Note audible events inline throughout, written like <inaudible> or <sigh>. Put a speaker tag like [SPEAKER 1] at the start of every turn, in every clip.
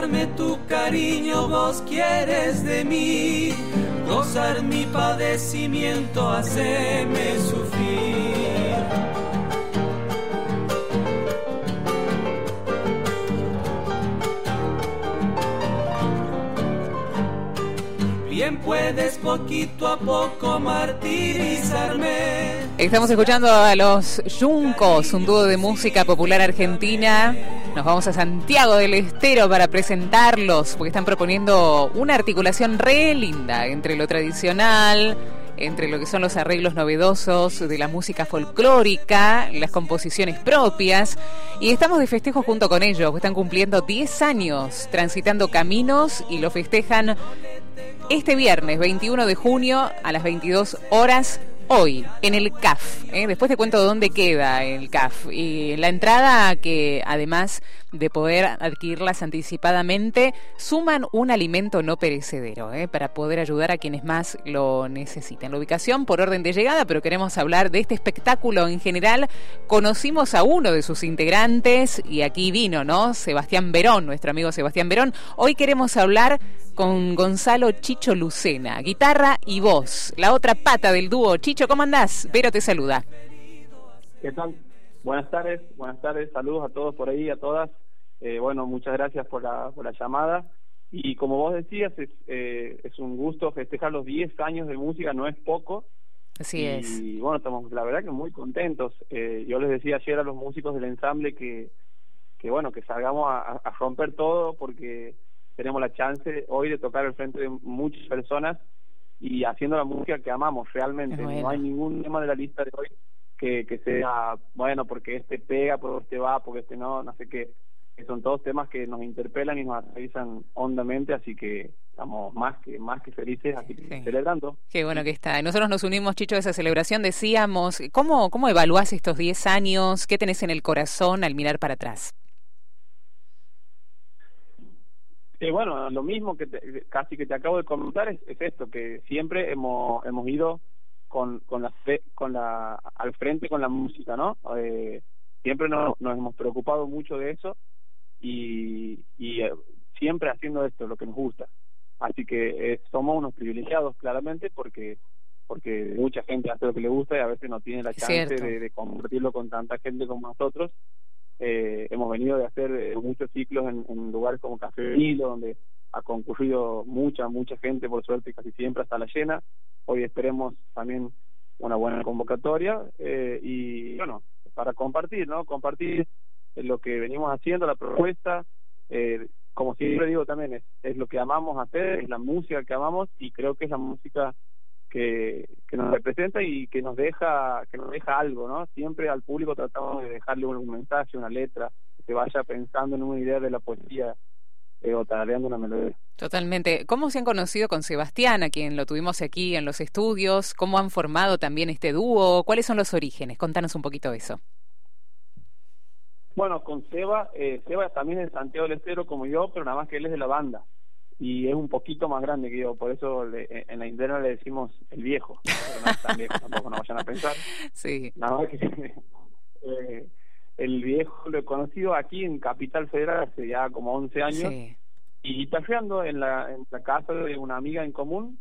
[SPEAKER 1] darme tu cariño, vos quieres de mí, gozar mi padecimiento, haceme sufrir. Bien puedes poquito a poco martirizarme.
[SPEAKER 2] Estamos escuchando a los Yuncos, un dúo de música popular argentina. Nos vamos a Santiago del Estero para presentarlos, porque están proponiendo una articulación re linda entre lo tradicional, entre lo que son los arreglos novedosos de la música folclórica, las composiciones propias. Y estamos de festejo junto con ellos, están cumpliendo 10 años transitando caminos y lo festejan este viernes 21 de junio a las 22 horas hoy en el CAF. ¿eh? Después te cuento dónde queda el CAF. Y la entrada que además de poder adquirirlas anticipadamente, suman un alimento no perecedero ¿eh? para poder ayudar a quienes más lo necesiten. La ubicación por orden de llegada, pero queremos hablar de este espectáculo en general. Conocimos a uno de sus integrantes y aquí vino, ¿no? Sebastián Verón, nuestro amigo Sebastián Verón. Hoy queremos hablar con Gonzalo Chicho Lucena, guitarra y voz, la otra pata del dúo. Chicho, ¿cómo andás? Vero te saluda.
[SPEAKER 3] ¿Qué tal? Buenas tardes, buenas tardes, saludos a todos por ahí, a todas. Eh, bueno, muchas gracias por la, por la llamada. Y como vos decías, es, eh, es un gusto festejar los 10 años de música, no es poco.
[SPEAKER 2] Así es.
[SPEAKER 3] Y bueno, estamos la verdad que muy contentos. Eh, yo les decía ayer a los músicos del ensamble que, que bueno, que salgamos a, a romper todo porque tenemos la chance hoy de tocar al frente de muchas personas y haciendo la música que amamos realmente. No hay ningún tema de la lista de hoy que, que sea, bueno, porque este pega, porque este va, porque este no, no sé qué. Que son todos temas que nos interpelan y nos atraviesan hondamente, así que estamos más que más que felices aquí celebrando.
[SPEAKER 2] Qué bueno que está. Nosotros nos unimos, Chicho, a esa celebración. Decíamos, ¿cómo, cómo evaluás estos 10 años? ¿Qué tenés en el corazón al mirar para atrás?
[SPEAKER 3] Eh, bueno, lo mismo que casi que te acabo de comentar es, esto, que siempre hemos, hemos ido con, con, la, con la, al frente con la música, ¿no? Eh, siempre nos, nos hemos preocupado mucho de eso y, y eh, siempre haciendo esto, lo que nos gusta. Así que eh, somos unos privilegiados, claramente, porque porque mucha gente hace lo que le gusta y a veces no tiene la chance de, de compartirlo con tanta gente como nosotros eh, hemos venido de hacer eh, muchos ciclos en, lugares como Café Hilo, donde ha concurrido mucha, mucha gente, por suerte, casi siempre hasta la llena. Hoy esperemos también una buena convocatoria eh, y, bueno, para compartir, ¿no? Compartir lo que venimos haciendo, la propuesta. Eh, como siempre digo también, es, es lo que amamos hacer, es la música que amamos y creo que es la música que, que nos representa y que nos deja que nos deja algo, ¿no? Siempre al público tratamos de dejarle un, mensaje, una letra, que vaya pensando en una idea de la poesía eh, o tarareando una melodía.
[SPEAKER 2] Totalmente. ¿Cómo se han conocido con Sebastián, a quien lo tuvimos aquí en los estudios? ¿Cómo han formado también este dúo? ¿Cuáles son los orígenes? Contanos un poquito eso.
[SPEAKER 3] Bueno, con Seba, eh, Seba también es Santiago del Estero como yo, pero nada más que él es de la banda y es un poquito más grande que yo, por eso le, en la interna le decimos el viejo, <laughs> no tampoco no vayan a pensar. <laughs>
[SPEAKER 2] Sí.
[SPEAKER 3] Nada más que <laughs> eh, el viejo lo he conocido aquí en Capital Federal hace ya como 11 años y guitarreando en la, en la casa de una amiga en común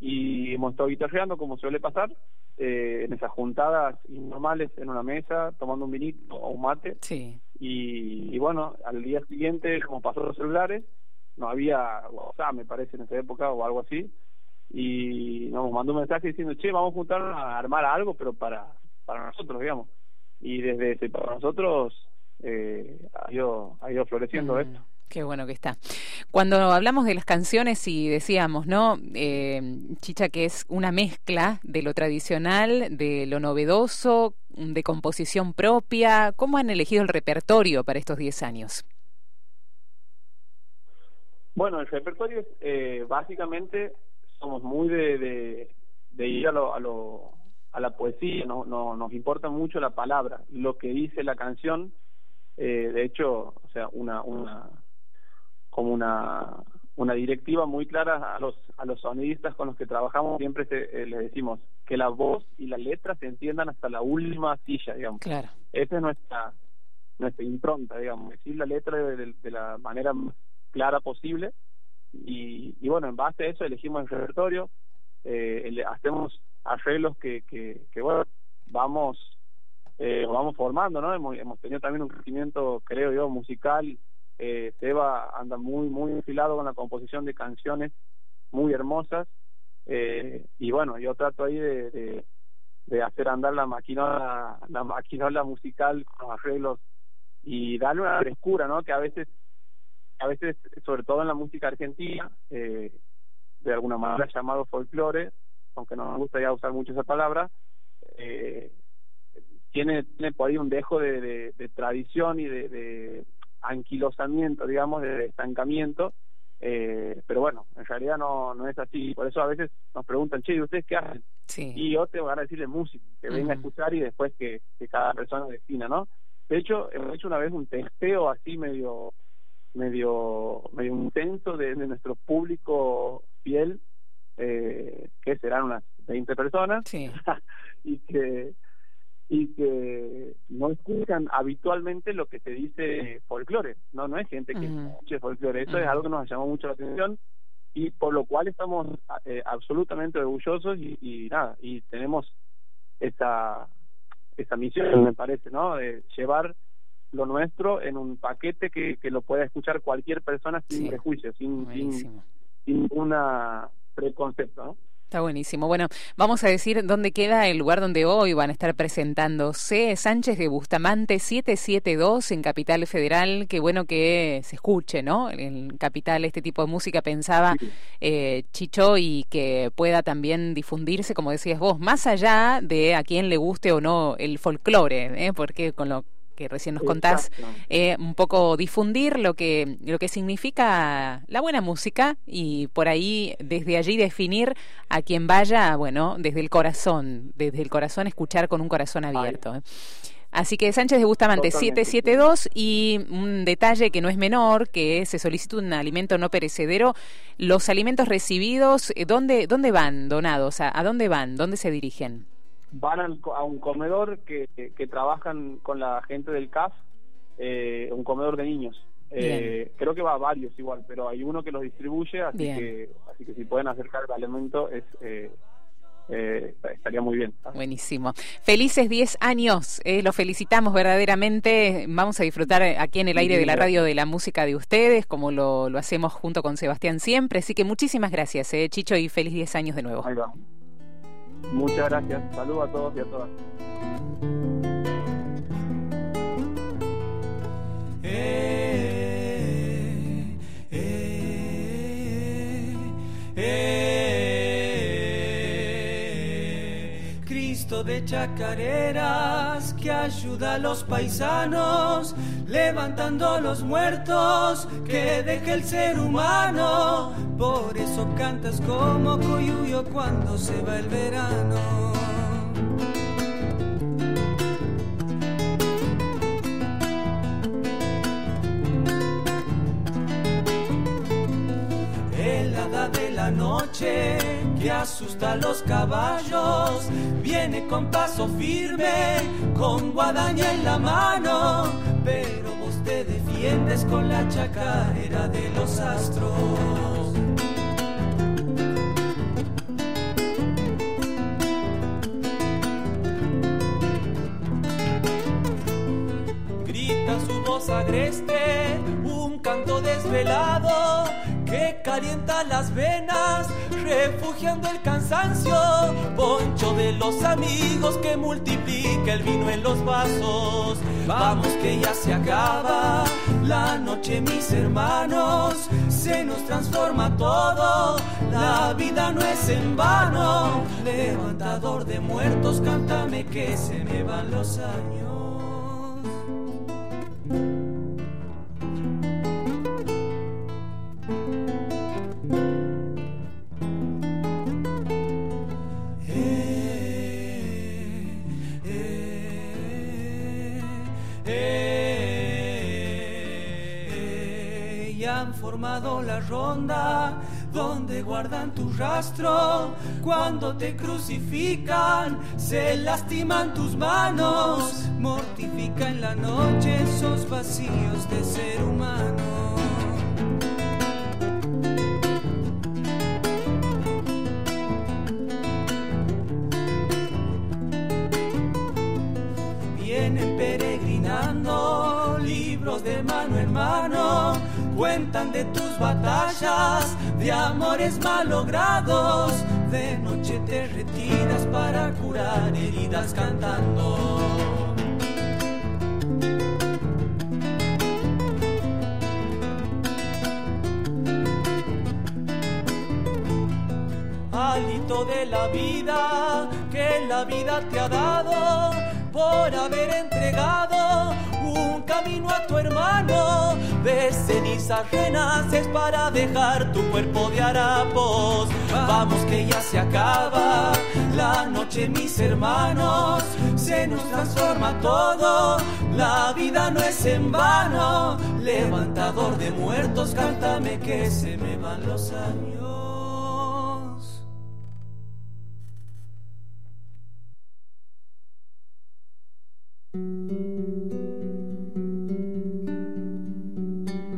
[SPEAKER 3] y hemos estado guitarreando como suele pasar eh, en esas juntadas informales en una mesa tomando un vinito o un mate
[SPEAKER 2] sí.
[SPEAKER 3] y, y bueno al día siguiente como pasó los celulares no había WhatsApp, me parece, en esa época o algo así, y nos mandó un mensaje diciendo, che, vamos a juntar a armar algo, pero para, para nosotros, digamos. Y desde ese para nosotros eh, ha, ido, ha ido floreciendo mm, esto.
[SPEAKER 2] Qué bueno que está. Cuando hablamos de las canciones y decíamos, ¿no? Eh, Chicha, que es una mezcla de lo tradicional, de lo novedoso, de composición propia, ¿cómo han elegido el repertorio para estos 10 años?
[SPEAKER 3] Bueno, el repertorio, eh, básicamente, somos muy de, de, ir a, lo, a, lo, a la poesía, no, no, nos importa mucho la palabra, lo que dice la canción. Eh, de hecho, o sea, una, una como una, una directiva muy clara a los, a los sonidistas con los que trabajamos, siempre eh, les decimos que la voz y la letra se entiendan hasta la última silla, digamos.
[SPEAKER 2] Claro.
[SPEAKER 3] Esa es nuestra, nuestra impronta, digamos, decir la letra de, de la manera clara posible. Y, bueno, en base a eso elegimos el repertorio, eh, hacemos arreglos que, que, que bueno, vamos eh, vamos formando, ¿no? Hemos, hemos, tenido también un crecimiento, creo yo, musical. Eh, Seba anda muy, muy enfilado con la composición de canciones muy hermosas. Eh, y bueno, yo trato ahí de, de, hacer andar la maquinola, la maquinola musical con los arreglos y darle una frescura, ¿no? Que a veces, a veces, sobre todo en la música argentina, eh, de alguna manera llamado folclore, aunque no me gusta ya usar mucho esa palabra, eh, tiene, tiene por ahí un dejo de, de, tradición y de, de, anquilosamiento, digamos, de estancamiento, eh, pero bueno, en realidad no, no es así. Por eso a veces nos preguntan, che, ¿y ustedes qué hacen? Y yo te voy a decirle música, que venga a escuchar y después que, que cada persona defina, ¿no? De hecho, hemos hecho una vez un testeo así medio medio medio intenso de, de nuestro público fiel, eh, que serán unas 20 personas,
[SPEAKER 2] sí. <laughs>
[SPEAKER 3] y que y que no escuchan habitualmente lo que se dice folclore, no no es gente que escuche folclore, eso es algo que nos llamó mucho la atención y por lo cual estamos eh, absolutamente orgullosos y, y, nada, y tenemos esta esta misión me parece, ¿no? De llevar lo nuestro en un paquete que, que lo pueda escuchar cualquier persona sin prejuicios, sin, sin, sin ninguna preconcepto, ¿no?
[SPEAKER 2] Está buenísimo. Bueno, vamos a decir dónde queda el lugar donde hoy van a estar presentándose Sánchez de Bustamante 772 en Capital Federal. Qué bueno que se escuche, ¿no? En Capital este tipo de música pensaba eh, Chicho y que pueda también difundirse, como decías vos, más allá de a quien le guste o no el folclore, ¿eh? porque con lo que recién nos contás, eh, un poco difundir lo que, lo que significa la buena música y por ahí, desde allí definir a quien vaya, bueno, desde el corazón, desde el corazón escuchar con un corazón abierto. ¿eh? Así que Sánchez de Bustamante 772 y un detalle que no es menor, que se solicita un alimento no perecedero. Los alimentos recibidos, eh, ¿dónde, dónde van donados? ¿A, a dónde van? ¿Dónde se dirigen?
[SPEAKER 3] Van a un comedor que, que, trabajan con la gente del CAF, eh, un comedor de niños. Eh, creo que va a varios igual, pero hay uno que los distribuye, así que así que si pueden acercar el alimento es eh, eh, estaría muy bien.
[SPEAKER 2] Buenísimo. Felices 10 años, eh, lo felicitamos verdaderamente. Vamos a disfrutar aquí en el aire de la radio de la música de ustedes, como lo, lo hacemos junto con Sebastián siempre. Así que muchísimas gracias, eh, Chicho, y feliz 10 años de nuevo.
[SPEAKER 3] Ahí va. Muchas gracias. Saludos a todos y a todas.
[SPEAKER 1] Eh, De chacareras que ayuda a los paisanos, levantando los muertos que deja el ser humano por eso cantas como coyuyo cuando se va el verano. Helada de la noche que asusta a los caballos, viene con paso firme, con guadaña en la mano, pero vos te defiendes con la chacarera de los astros. agreste, las venas, refugiando el cansancio, poncho de los amigos que multiplica el vino en los vasos. Vamos que ya se acaba la noche, mis hermanos, se nos transforma todo, la vida no es en vano. Levantador de muertos, cántame que se me van los años. formado la ronda, donde guardan tu rastro cuando te crucifican, se lastiman tus manos, mortifica en la noche esos vacíos de ser humano. Vienen peregrinando cuentan de tus batallas, de amores malogrados. De noche te retiras para curar heridas cantando. Alito de la vida que la vida te ha dado por haber entregado camino a tu hermano. De cenizas renaces para dejar tu cuerpo de harapos. Vamos que ya se acaba la noche, mis hermanos. Se nos transforma todo, la vida no es en vano. Levantador de muertos, cántame que se me van los años.